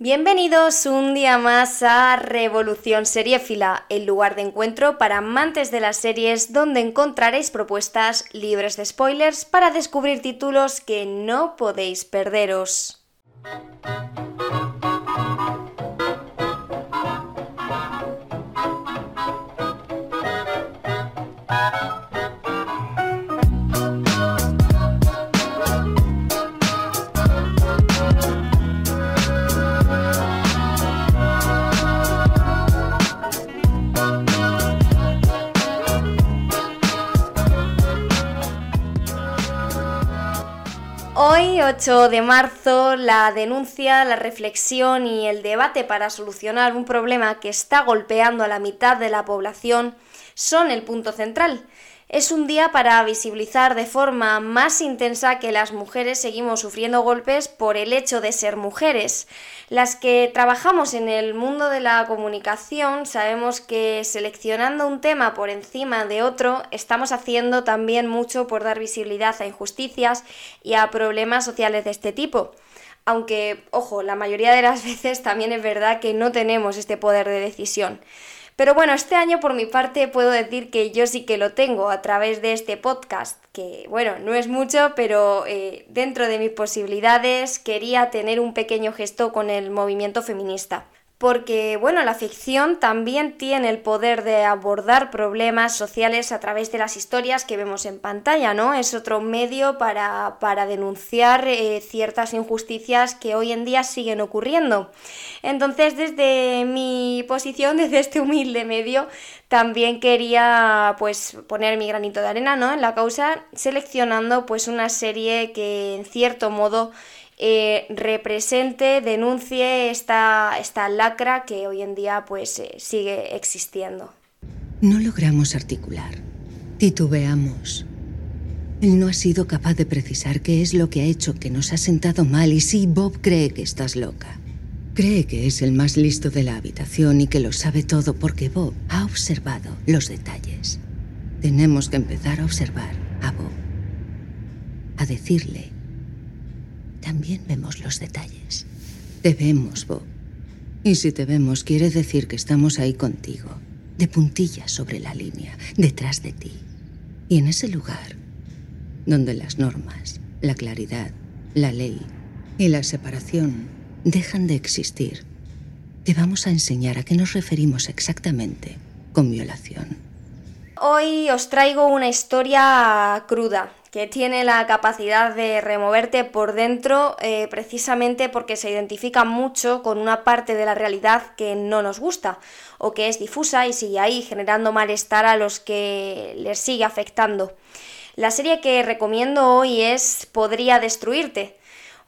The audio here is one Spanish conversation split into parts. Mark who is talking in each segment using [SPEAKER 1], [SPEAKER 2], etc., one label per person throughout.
[SPEAKER 1] Bienvenidos un día más a Revolución Seriéfila, el lugar de encuentro para amantes de las series donde encontraréis propuestas libres de spoilers para descubrir títulos que no podéis perderos. 8 de marzo, la denuncia, la reflexión y el debate para solucionar un problema que está golpeando a la mitad de la población son el punto central. Es un día para visibilizar de forma más intensa que las mujeres seguimos sufriendo golpes por el hecho de ser mujeres. Las que trabajamos en el mundo de la comunicación sabemos que seleccionando un tema por encima de otro estamos haciendo también mucho por dar visibilidad a injusticias y a problemas sociales de este tipo aunque, ojo, la mayoría de las veces también es verdad que no tenemos este poder de decisión. Pero bueno, este año por mi parte puedo decir que yo sí que lo tengo a través de este podcast, que bueno, no es mucho, pero eh, dentro de mis posibilidades quería tener un pequeño gesto con el movimiento feminista porque bueno, la ficción también tiene el poder de abordar problemas sociales a través de las historias que vemos en pantalla, ¿no? Es otro medio para, denunciar eh, ciertas injusticias que hoy en día siguen ocurriendo. Entonces, desde mi posición, desde este humilde medio, también quería pues poner mi granito de arena, ¿no? En la causa, seleccionando pues una serie que en cierto modo eh, represente, denuncie esta, esta lacra que hoy en día pues eh, sigue existiendo.
[SPEAKER 2] No logramos articular. Titubeamos. Él no ha sido capaz de precisar qué es lo que ha hecho que nos ha sentado mal y sí, Bob cree que estás loca. Cree que es el más listo de la habitación y que lo sabe todo porque Bob ha observado los detalles. Tenemos que empezar a observar a Bob. A decirle también vemos los detalles. Te vemos, Bob. Y si te vemos, quiere decir que estamos ahí contigo, de puntillas sobre la línea, detrás de ti. Y en ese lugar, donde las normas, la claridad, la ley y la separación dejan de existir, te vamos a enseñar a qué nos referimos exactamente con violación.
[SPEAKER 1] Hoy os traigo una historia cruda, que tiene la capacidad de removerte por dentro eh, precisamente porque se identifica mucho con una parte de la realidad que no nos gusta o que es difusa y sigue ahí generando malestar a los que les sigue afectando. La serie que recomiendo hoy es Podría destruirte,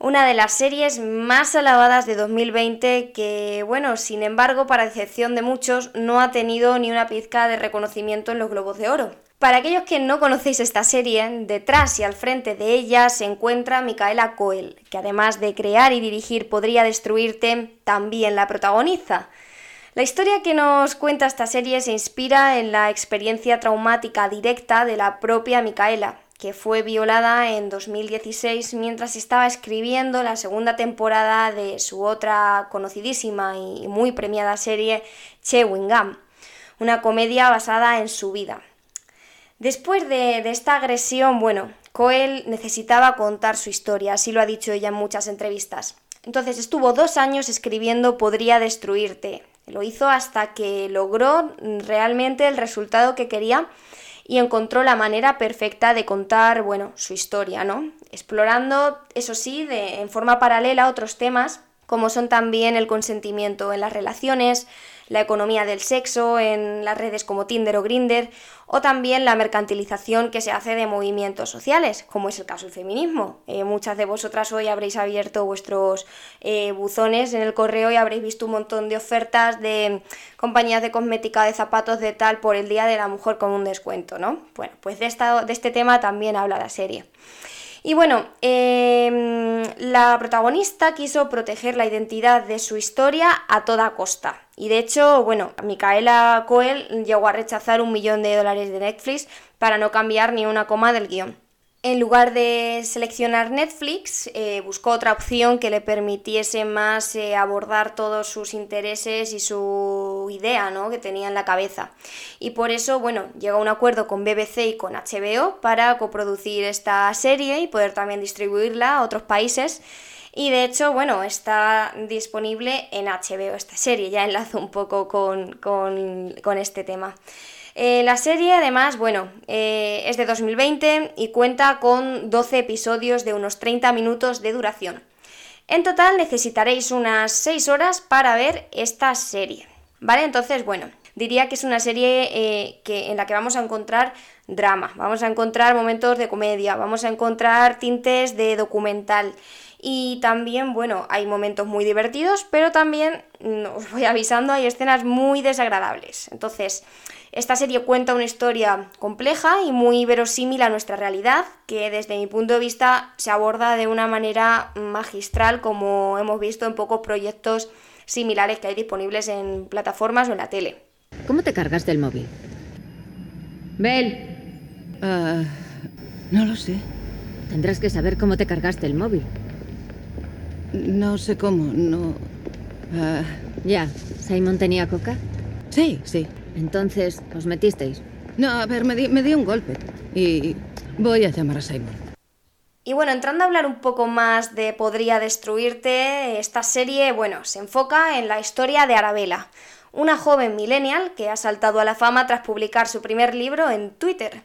[SPEAKER 1] una de las series más alabadas de 2020 que, bueno, sin embargo, para decepción de muchos, no ha tenido ni una pizca de reconocimiento en los Globos de Oro. Para aquellos que no conocéis esta serie, detrás y al frente de ella se encuentra Micaela Coel, que además de crear y dirigir Podría Destruirte, también la protagoniza. La historia que nos cuenta esta serie se inspira en la experiencia traumática directa de la propia Micaela, que fue violada en 2016 mientras estaba escribiendo la segunda temporada de su otra conocidísima y muy premiada serie Chewing Gum, una comedia basada en su vida. Después de, esta agresión, bueno, Coel necesitaba contar su historia, así lo ha dicho ella en muchas entrevistas. Entonces estuvo dos años escribiendo Podría destruirte. Lo hizo hasta que logró realmente el resultado que quería y encontró la manera perfecta de contar, bueno, su historia, ¿no? Explorando, eso sí, de, en forma paralela otros temas, como son también el consentimiento en las relaciones, la economía del sexo en las redes como Tinder o Grinder, o también la mercantilización que se hace de movimientos sociales, como es el caso del feminismo. Eh, muchas de vosotras hoy habréis abierto vuestros eh, buzones en el correo y habréis visto un montón de ofertas de compañías de cosmética, de zapatos, de tal, por el Día de la Mujer con un descuento, ¿no? Bueno, pues de, esta, de este tema también habla la serie. Y bueno, em, la protagonista quiso proteger la identidad de su historia a toda costa. Y de hecho, bueno, Micaela Coel llegó a rechazar un millón de dólares de Netflix para no cambiar ni una coma del guion. En lugar de seleccionar Netflix, eh, buscó otra opción que le permitiese más eh, abordar todos sus intereses y su idea ¿no? que tenía en la cabeza. Y por eso, bueno, llegó a un acuerdo con BBC y con HBO para coproducir esta serie y poder también distribuirla a otros países. Y de hecho, bueno, está disponible en HBO esta serie, ya enlazo un poco con, con este tema. Eh, la serie, además, bueno, eh, es de 2020 y cuenta con 12 episodios de unos 30 minutos de duración. En total necesitaréis unas 6 horas para ver esta serie. ¿Vale? Entonces, bueno, diría que es una serie eh, que, en la que vamos a encontrar drama, vamos a encontrar momentos de comedia, vamos a encontrar tintes de documental. Y también, bueno, hay momentos muy divertidos, pero también, mm, os voy avisando, hay escenas muy desagradables. Entonces, esta serie cuenta una historia compleja y muy verosímil a nuestra realidad, que desde mi punto de vista se aborda de una manera magistral, como hemos visto en pocos proyectos similares que hay disponibles en plataformas o en la tele.
[SPEAKER 3] ¿Cómo te cargas del móvil? Bel.
[SPEAKER 2] Ah, no lo sé.
[SPEAKER 3] Tendrás que saber cómo te cargaste el móvil.
[SPEAKER 2] No sé cómo, no...
[SPEAKER 3] Ah. Ya, ¿Simon tenía coca?
[SPEAKER 2] Sí, sí.
[SPEAKER 3] Entonces, ¿os metisteis?
[SPEAKER 2] No, a ver, me di, me di un golpe. Y voy a llamar a Simon.
[SPEAKER 1] Y bueno, entrando a hablar un poco más de Podría Destruirte, esta serie, bueno, se enfoca en la historia de Arabella, una joven millennial que ha saltado a la fama tras publicar su primer libro en Twitter.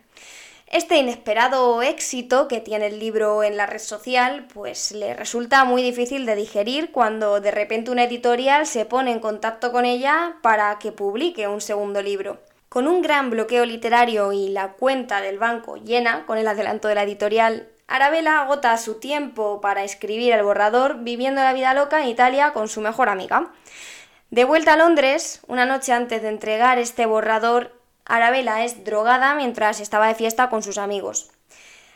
[SPEAKER 1] Este inesperado éxito que tiene el libro en la red social, pues le resulta muy difícil de digerir cuando de repente una editorial se pone en contacto con ella para que publique un segundo libro. Con un gran bloqueo literario y la cuenta del banco llena con el adelanto de la editorial, Arabella agota su tiempo para escribir el borrador viviendo la vida loca en Italia con su mejor amiga. De vuelta a Londres, una noche antes de entregar este borrador, Arabella es drogada mientras estaba de fiesta con sus amigos.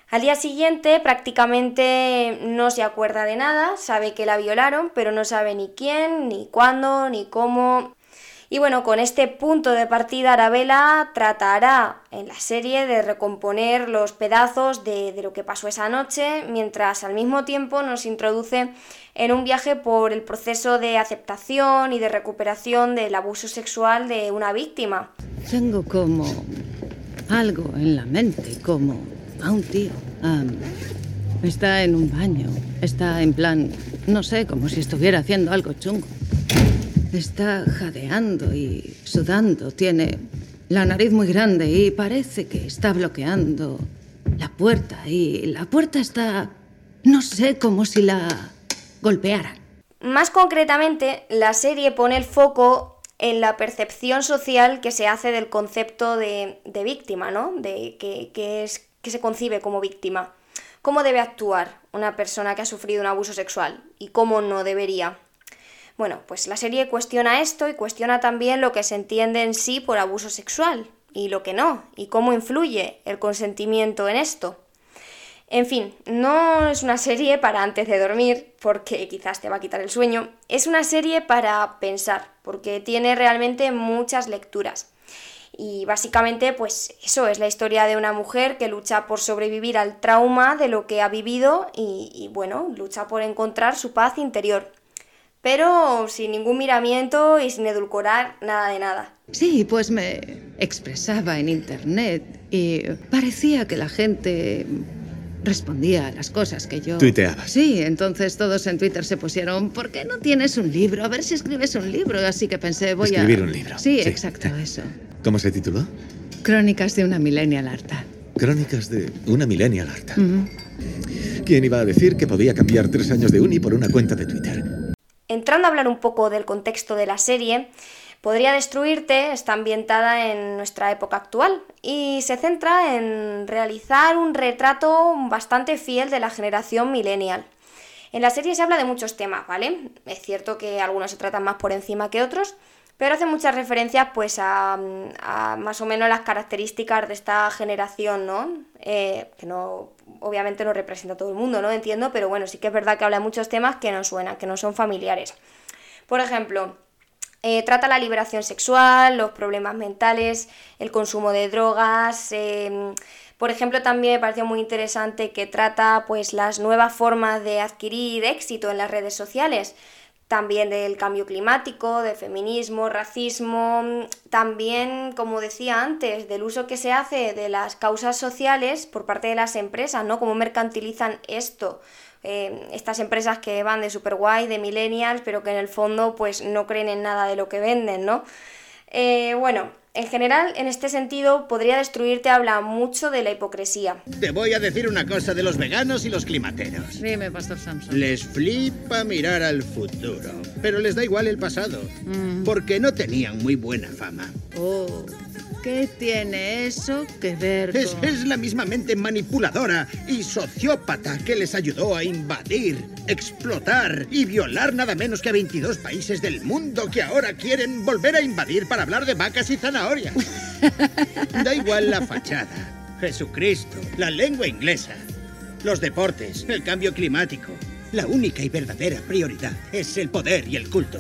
[SPEAKER 1] Al día siguiente prácticamente no se acuerda de nada, sabe que la violaron, pero no sabe ni quién, ni cuándo, ni cómo. Y bueno, con este punto de partida Arabella tratará en la serie de recomponer los pedazos de, de, lo que pasó esa noche, mientras al mismo tiempo nos introduce en un viaje por el proceso de aceptación y de recuperación del abuso sexual de una víctima.
[SPEAKER 2] Tengo como algo en la mente, como a un tío. está en un baño, está en plan, no sé, como si estuviera haciendo algo chungo. Está jadeando y sudando, tiene la nariz muy grande y parece que está bloqueando la puerta y la puerta está, no sé, como si la golpearan.
[SPEAKER 1] Más concretamente, la serie pone el foco en la percepción social que se hace del concepto de, víctima, ¿no? De que, es, que se concibe como víctima. ¿Cómo debe actuar una persona que ha sufrido un abuso sexual y cómo no debería? Bueno, pues la serie cuestiona esto y cuestiona también lo que se entiende en sí por abuso sexual y lo que no, y cómo influye el consentimiento en esto. En fin, no es una serie para antes de dormir, porque quizás te va a quitar el sueño, es una serie para pensar, porque tiene realmente muchas lecturas. Y básicamente, pues eso es la historia de una mujer que lucha por sobrevivir al trauma de lo que ha vivido y, bueno, lucha por encontrar su paz interior. Pero sin ningún miramiento y sin edulcorar nada de nada.
[SPEAKER 2] Sí, pues me expresaba en internet y parecía que la gente respondía a las cosas que yo...
[SPEAKER 4] Tuiteaba.
[SPEAKER 2] Sí, entonces todos en Twitter se pusieron, ¿por qué no tienes un libro? A ver si escribes un libro. Así que pensé, voy
[SPEAKER 4] a... Escribir un libro.
[SPEAKER 2] Sí, exacto, eso.
[SPEAKER 4] ¿Cómo se tituló?
[SPEAKER 2] Crónicas de una millennial harta.
[SPEAKER 4] Crónicas de una millennial harta. ¿Quién iba a decir que podía cambiar tres años de uni por una cuenta de Twitter?
[SPEAKER 1] Entrando a hablar un poco del contexto de la serie, Podría destruirte está ambientada en nuestra época actual y se centra en realizar un retrato bastante fiel de la generación millennial. En la serie se habla de muchos temas, ¿vale? Es cierto que algunos se tratan más por encima que otros, pero hace muchas referencias pues a, más o menos las características de esta generación, ¿no? Eh, que no, obviamente no representa a todo el mundo, ¿no? Entiendo, pero bueno, sí que es verdad que habla de muchos temas que no suenan, que no son familiares. Por ejemplo, eh, trata la liberación sexual, los problemas mentales, el consumo de drogas, em, Por ejemplo, también me pareció muy interesante que trata pues las nuevas formas de adquirir éxito en las redes sociales también del cambio climático, de feminismo, racismo, también, como decía antes, del uso que se hace de las causas sociales por parte de las empresas, ¿no? Cómo mercantilizan esto. Eh, estas empresas que van de super guay, de millennials, pero que en el fondo pues no creen en nada de lo que venden, ¿no? Eh, bueno, en general, en este sentido, podría destruirte habla mucho de la hipocresía.
[SPEAKER 5] Te voy a decir una cosa de los veganos y los climateros.
[SPEAKER 3] Dime, Pastor Samson.
[SPEAKER 5] Les flipa mirar al futuro, pero les da igual el pasado,
[SPEAKER 3] Mm.
[SPEAKER 5] porque no tenían muy buena fama.
[SPEAKER 3] Oh, ¿qué tiene eso que ver
[SPEAKER 5] Es, es la misma mente manipuladora y sociópata que les ayudó a invadir, explotar y violar nada menos que a 22 países del mundo que ahora quieren volver a invadir para hablar de vacas y zanahorias. Da igual la fachada, Jesucristo, la lengua inglesa, los deportes, el cambio climático. La única y verdadera prioridad es el poder y el culto.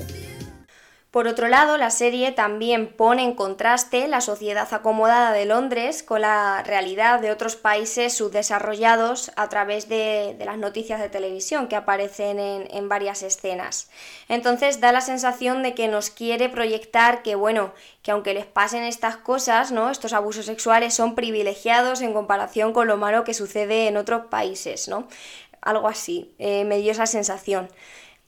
[SPEAKER 1] Por otro lado, la serie también pone en contraste la sociedad acomodada de Londres con la realidad de otros países subdesarrollados a través de, de las noticias de televisión que aparecen en, en, varias escenas. Entonces da la sensación de que nos quiere proyectar que, bueno, que aunque les pasen estas cosas, ¿no? Estos abusos sexuales son privilegiados en comparación con lo malo que sucede en otros países, ¿no? Algo así, eh, me dio esa sensación.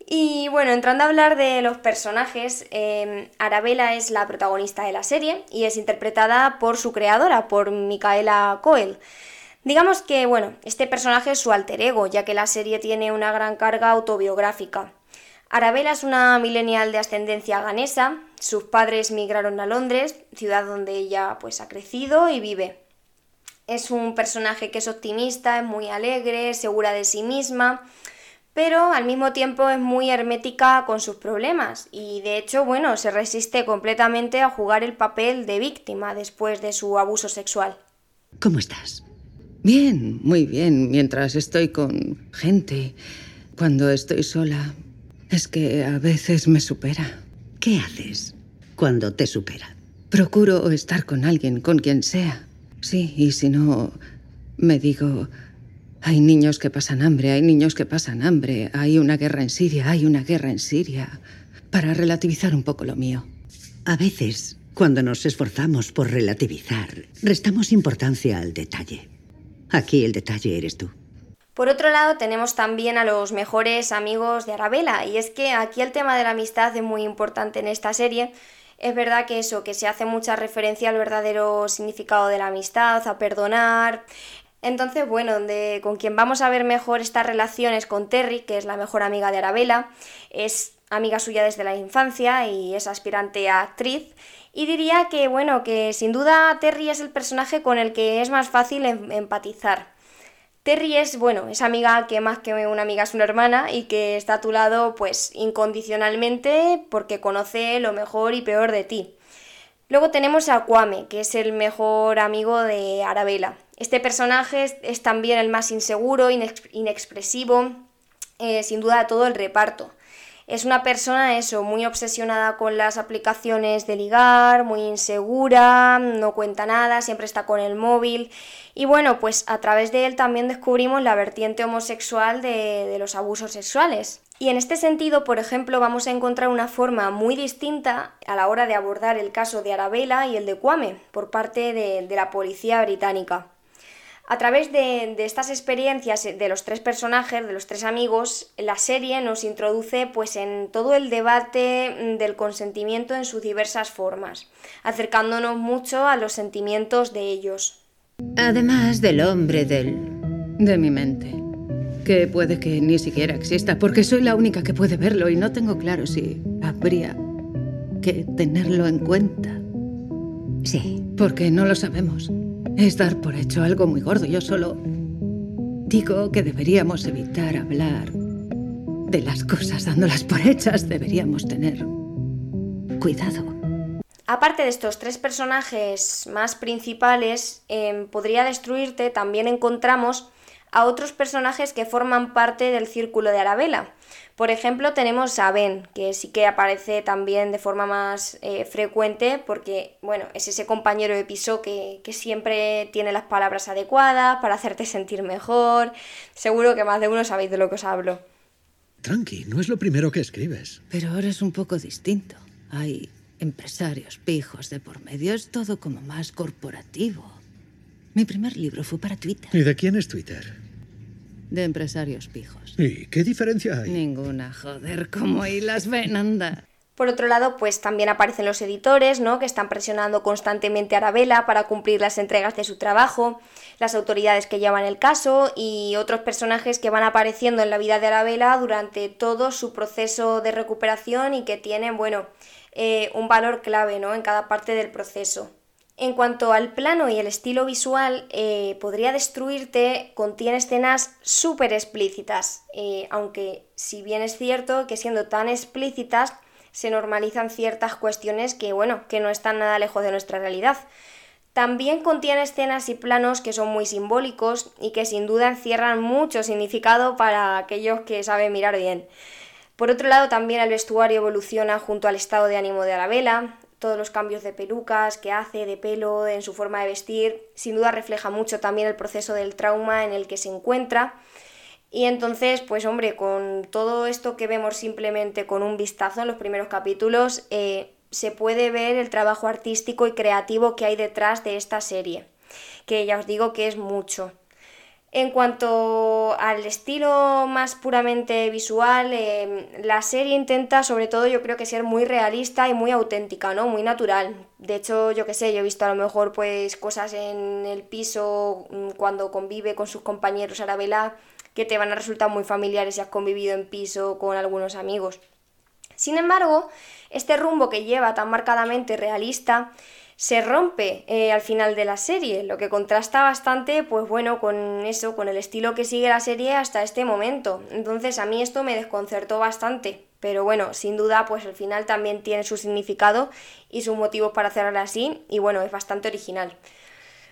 [SPEAKER 1] Y bueno, entrando a hablar de los personajes, eh, Arabella es la protagonista de la serie y es interpretada por su creadora, por Micaela Coel. Digamos que, bueno, este personaje es su alter ego, ya que la serie tiene una gran carga autobiográfica. Arabella es una millennial de ascendencia ganesa, sus padres migraron a Londres, ciudad donde ella pues ha crecido y vive. Es un personaje que es optimista, es muy alegre, segura de sí misma, pero al mismo tiempo es muy hermética con sus problemas y de hecho, bueno, se resiste completamente a jugar el papel de víctima después de su abuso sexual.
[SPEAKER 2] ¿Cómo estás? Bien, muy bien, mientras estoy con gente. Cuando estoy sola, es que a veces me supera.
[SPEAKER 6] ¿Qué haces cuando te supera?
[SPEAKER 2] Procuro estar con alguien, con quien sea. Sí, y si no, me digo, hay niños que pasan hambre, hay niños que pasan hambre, hay una guerra en Siria, hay una guerra en Siria, para relativizar un poco lo mío.
[SPEAKER 6] A veces, cuando nos esforzamos por relativizar, restamos importancia al detalle. Aquí el detalle eres tú.
[SPEAKER 1] Por otro lado, tenemos también a los mejores amigos de Arabella, y es que aquí el tema de la amistad es muy importante en esta serie. Es verdad que eso, que se hace mucha referencia al verdadero significado de la amistad, a perdonar, entonces, bueno, de, con quien vamos a ver mejor estas relaciones con Terry, que es la mejor amiga de Arabella, es amiga suya desde la infancia y es aspirante a actriz. Y diría que, bueno, que sin duda Terry es el personaje con el que es más fácil em empatizar. Terry es, bueno, es amiga que más que una amiga es una hermana y que está a tu lado, pues, incondicionalmente porque conoce lo mejor y peor de ti. Luego tenemos a Kwame, que es el mejor amigo de Arabella. Este personaje es, también el más inseguro, inex inexpresivo, eh, sin duda todo el reparto. Es una persona, eso, muy obsesionada con las aplicaciones de ligar, muy insegura, no cuenta nada, siempre está con el móvil. Y bueno, pues a través de él también descubrimos la vertiente homosexual de, los abusos sexuales. Y en este sentido, por ejemplo, vamos a encontrar una forma muy distinta a la hora de abordar el caso de Arabella y el de Kwame por parte de la policía británica. A través de, de, estas experiencias de los tres personajes, de los tres amigos, la serie nos introduce pues en todo el debate del consentimiento en sus diversas formas, acercándonos mucho a los sentimientos de ellos.
[SPEAKER 3] Además del hombre del...
[SPEAKER 2] de mi mente. Que puede que ni siquiera exista, porque soy la única que puede verlo y no tengo claro si habría que tenerlo en cuenta.
[SPEAKER 6] Sí.
[SPEAKER 2] Porque no lo sabemos. Es dar por hecho algo muy gordo. Yo solo digo que deberíamos evitar hablar de las cosas dándolas por hechas. Deberíamos tener cuidado.
[SPEAKER 1] Aparte de estos tres personajes más principales, eh, podría destruirte, también encontramos a otros personajes que forman parte del círculo de Arabella. Por ejemplo, tenemos a Ben, que sí que aparece también de forma más eh, frecuente porque, bueno, es ese compañero de piso que, que, siempre tiene las palabras adecuadas para hacerte sentir mejor. Seguro que más de uno sabéis de lo que os hablo.
[SPEAKER 5] Tranqui, no es lo primero que escribes.
[SPEAKER 2] Pero ahora es un poco distinto. Hay empresarios pijos de por medio, es todo como más corporativo. Mi primer libro fue para Twitter.
[SPEAKER 5] ¿Y de quién es Twitter?
[SPEAKER 2] De empresarios pijos.
[SPEAKER 5] ¿Y qué diferencia hay?
[SPEAKER 2] Ninguna, joder, como las ven, anda.
[SPEAKER 1] Por otro lado, pues también aparecen los editores, ¿no? Que están presionando constantemente a Arabella para cumplir las entregas de su trabajo, las autoridades que llevan el caso y otros personajes que van apareciendo en la vida de Arabella durante todo su proceso de recuperación y que tienen, bueno, eh, un valor clave, ¿no? En cada parte del proceso. En cuanto al plano y el estilo visual, eh, podría destruirte contiene escenas súper explícitas, eh, aunque si bien es cierto que siendo tan explícitas se normalizan ciertas cuestiones que, bueno, que no están nada lejos de nuestra realidad. También contiene escenas y planos que son muy simbólicos y que sin duda encierran mucho significado para aquellos que saben mirar bien. Por otro lado, también el vestuario evoluciona junto al estado de ánimo de Arabella, todos los cambios de pelucas que hace, de pelo, en su forma de vestir, sin duda refleja mucho también el proceso del trauma en el que se encuentra. Y entonces, pues hombre, con todo esto que vemos simplemente con un vistazo en los primeros capítulos, eh, se puede ver el trabajo artístico y creativo que hay detrás de esta serie, que ya os digo que es mucho. En cuanto al estilo más puramente visual, em, la serie intenta sobre todo yo creo que ser muy realista y muy auténtica, ¿no? Muy natural. De hecho, yo qué sé, yo he visto a lo mejor pues cosas en el piso mm, cuando convive con sus compañeros Arabella que te van a resultar muy familiares si has convivido en piso con algunos amigos. Sin embargo, este rumbo que lleva tan marcadamente realista se rompe eh, al final de la serie, lo que contrasta bastante, pues bueno, con eso, con el estilo que sigue la serie hasta este momento. Entonces a mí esto me desconcertó bastante. Pero bueno, sin duda, pues el final también tiene su significado y sus motivos para hacerla así, y bueno, es bastante original.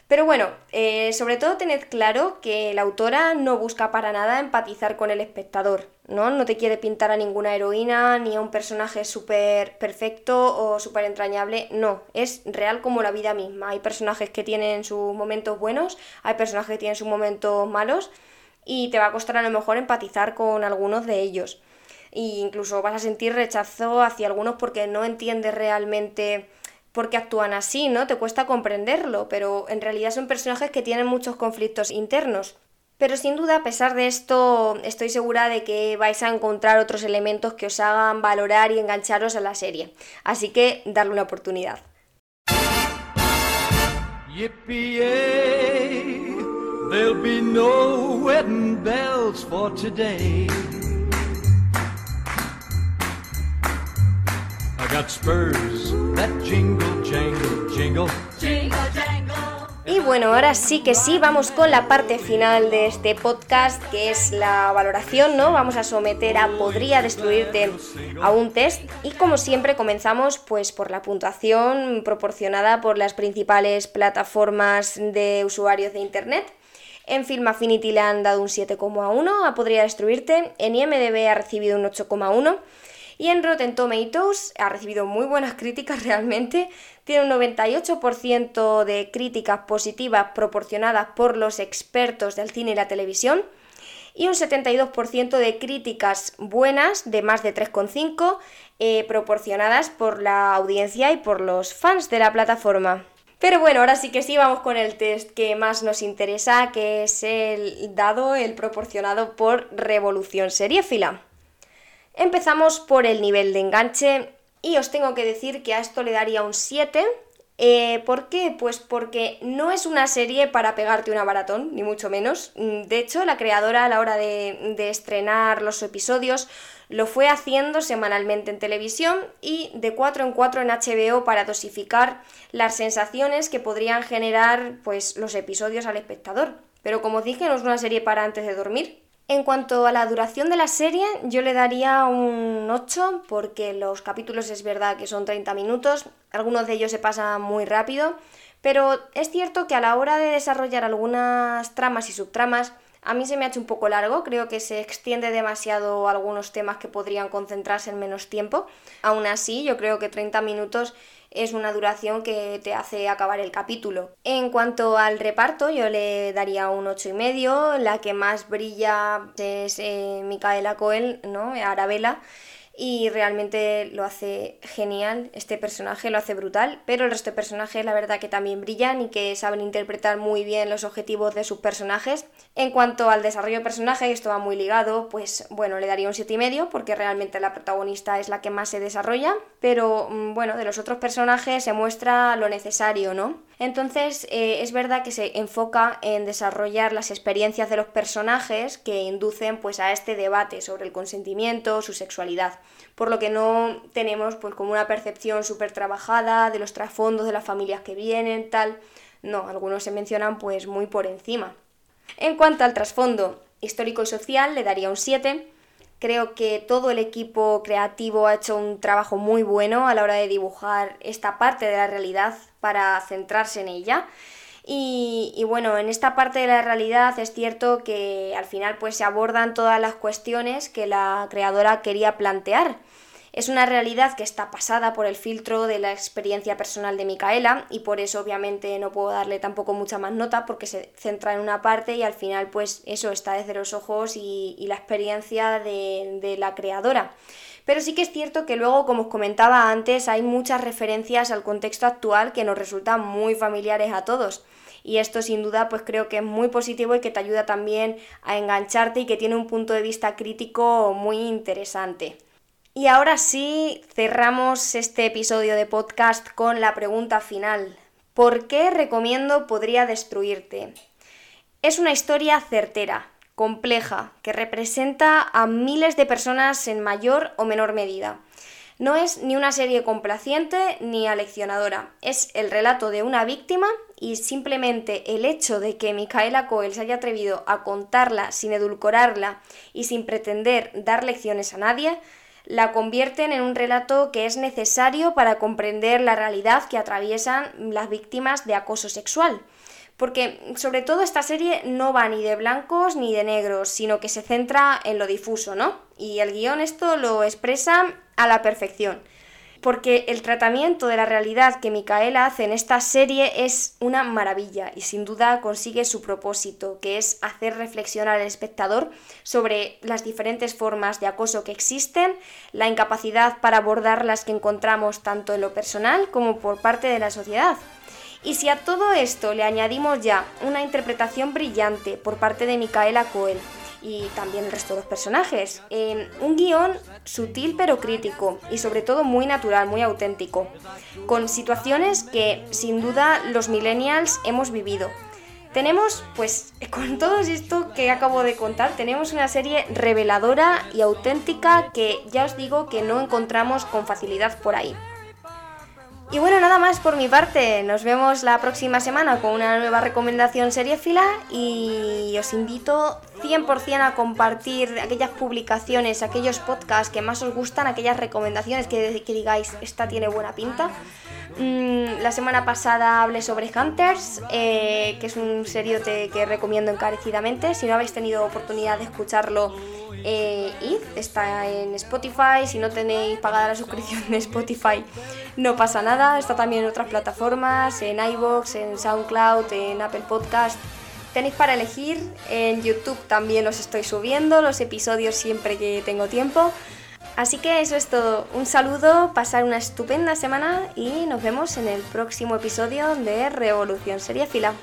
[SPEAKER 1] Pero bueno, eh, sobre todo tened claro que la autora no busca para nada empatizar con el espectador, ¿no? No te quiere pintar a ninguna heroína ni a un personaje súper perfecto o súper entrañable, no, es real como la vida misma. Hay personajes que tienen sus momentos buenos, hay personajes que tienen sus momentos malos y te va a costar a lo mejor empatizar con algunos de ellos. E incluso vas a sentir rechazo hacia algunos porque no entiendes realmente porque actúan así, ¿no? Te cuesta comprenderlo, pero en realidad son personajes que tienen muchos conflictos internos. Pero sin duda, a pesar de esto, estoy segura de que vais a encontrar otros elementos que os hagan valorar y engancharos a la serie. Así que darle una oportunidad. Y bueno, ahora sí que sí, vamos con la parte final de este podcast, que es la valoración, ¿no? Vamos a someter a Podría Destruirte a un test. Y como siempre comenzamos pues por la puntuación proporcionada por las principales plataformas de usuarios de Internet. En Film Affinity le han dado un 7,1 a Podría Destruirte, en IMDB ha recibido un 8,1 y en Rotten Tomatoes ha recibido muy buenas críticas realmente. Tiene un 98% de críticas positivas proporcionadas por los expertos del cine y la televisión. Y un 72% de críticas buenas, de más de 3,5, eh, proporcionadas por la audiencia y por los fans de la plataforma. Pero bueno, ahora sí que sí, vamos con el test que más nos interesa, que es el dado, el proporcionado por Revolución Seriéfila. Empezamos por el nivel de enganche y os tengo que decir que a esto le daría un 7. Eh, ¿Por qué? Pues porque no es una serie para pegarte una maratón, ni mucho menos. Mm, de hecho, la creadora a la hora de, de estrenar los episodios lo fue haciendo semanalmente en televisión y de 4 en 4 en HBO para dosificar las sensaciones que podrían generar pues, los episodios al espectador. Pero como os dije, no es una serie para antes de dormir, en cuanto a la duración de la serie, yo le daría un 8 porque los capítulos es verdad que son 30 minutos, algunos de ellos se pasan muy rápido, pero es cierto que a la hora de desarrollar algunas tramas y subtramas A mí se me ha hecho un poco largo, creo que se extiende demasiado algunos temas que podrían concentrarse en menos tiempo. Aún así, yo creo que 30 minutos es una duración que te hace acabar el capítulo. En cuanto al reparto, yo le daría un ocho y medio. La que más brilla es eh, Micaela Coel, ¿no? Arabella y realmente lo hace genial, este personaje lo hace brutal, pero el resto de personajes la verdad que también brillan y que saben interpretar muy bien los objetivos de sus personajes. En cuanto al desarrollo de personaje, esto va muy ligado, pues bueno, le daría un 7,5 porque realmente la protagonista es la que más se desarrolla, pero mm, bueno, de los otros personajes se muestra lo necesario, ¿no? Entonces eh, es verdad que se enfoca en desarrollar las experiencias de los personajes que inducen pues a este debate sobre el consentimiento, su sexualidad por lo que no tenemos pues como una percepción súper trabajada de los trasfondos de las familias que vienen, tal. No, algunos se mencionan pues muy por encima. En cuanto al trasfondo histórico y social, le daría un 7. Creo que todo el equipo creativo ha hecho un trabajo muy bueno a la hora de dibujar esta parte de la realidad para centrarse en ella. Y, bueno, en esta parte de la realidad es cierto que al final pues se abordan todas las cuestiones que la creadora quería plantear. Es una realidad que está pasada por el filtro de la experiencia personal de Micaela y por eso obviamente no puedo darle tampoco mucha más nota porque se centra en una parte y al final pues eso está desde los ojos y, la experiencia de, de la creadora. Pero sí que es cierto que luego, como os comentaba antes, hay muchas referencias al contexto actual que nos resultan muy familiares a todos y esto sin duda pues creo que es muy positivo y que te ayuda también a engancharte y que tiene un punto de vista crítico muy interesante. Y ahora sí, cerramos este episodio de podcast con la pregunta final. ¿Por qué recomiendo Podría Destruirte? Es una historia certera, compleja, que representa a miles de personas en mayor o menor medida. No es ni una serie complaciente ni aleccionadora, es el relato de una víctima y simplemente el hecho de que Micaela Coel se haya atrevido a contarla sin edulcorarla y sin pretender dar lecciones a nadie, la convierten en un relato que es necesario para comprender la realidad que atraviesan las víctimas de acoso sexual. Porque sobre todo esta serie no va ni de blancos ni de negros, sino que se centra en lo difuso, ¿no? Y el guion esto lo expresa a la perfección. Porque el tratamiento de la realidad que Micaela hace en esta serie es una maravilla y sin duda consigue su propósito, que es hacer reflexionar al espectador sobre las diferentes formas de acoso que existen, la incapacidad para abordar las que encontramos tanto en lo personal como por parte de la sociedad. Y si a todo esto le añadimos ya una interpretación brillante por parte de Micaela Coel, y también el resto de los personajes. un guion sutil pero crítico y sobre todo muy natural, muy auténtico, con situaciones que sin duda los millennials hemos vivido. Tenemos, pues, con todo esto que acabo de contar, tenemos una serie reveladora y auténtica que ya os digo que no encontramos con facilidad por ahí. Y bueno, nada más por mi parte. Nos vemos la próxima semana con una nueva recomendación seriéfila y os invito 100% a compartir aquellas publicaciones, aquellos podcasts que más os gustan, aquellas recomendaciones que, que digáis, esta tiene buena pinta. Mm, la semana pasada hablé sobre Hunters, eh, que es un seriote que recomiendo encarecidamente. Si no habéis tenido oportunidad de escucharlo, eh, id, está en Spotify. Si no tenéis pagada la suscripción de Spotify, no pasa nada. Está también en otras plataformas, en iBox, en SoundCloud, en Apple Podcast. Tenéis para elegir. En YouTube también los estoy subiendo, los episodios siempre que tengo tiempo. Así que eso es todo. Un saludo, pasar una estupenda semana y nos vemos en el próximo episodio de Revolución Fila.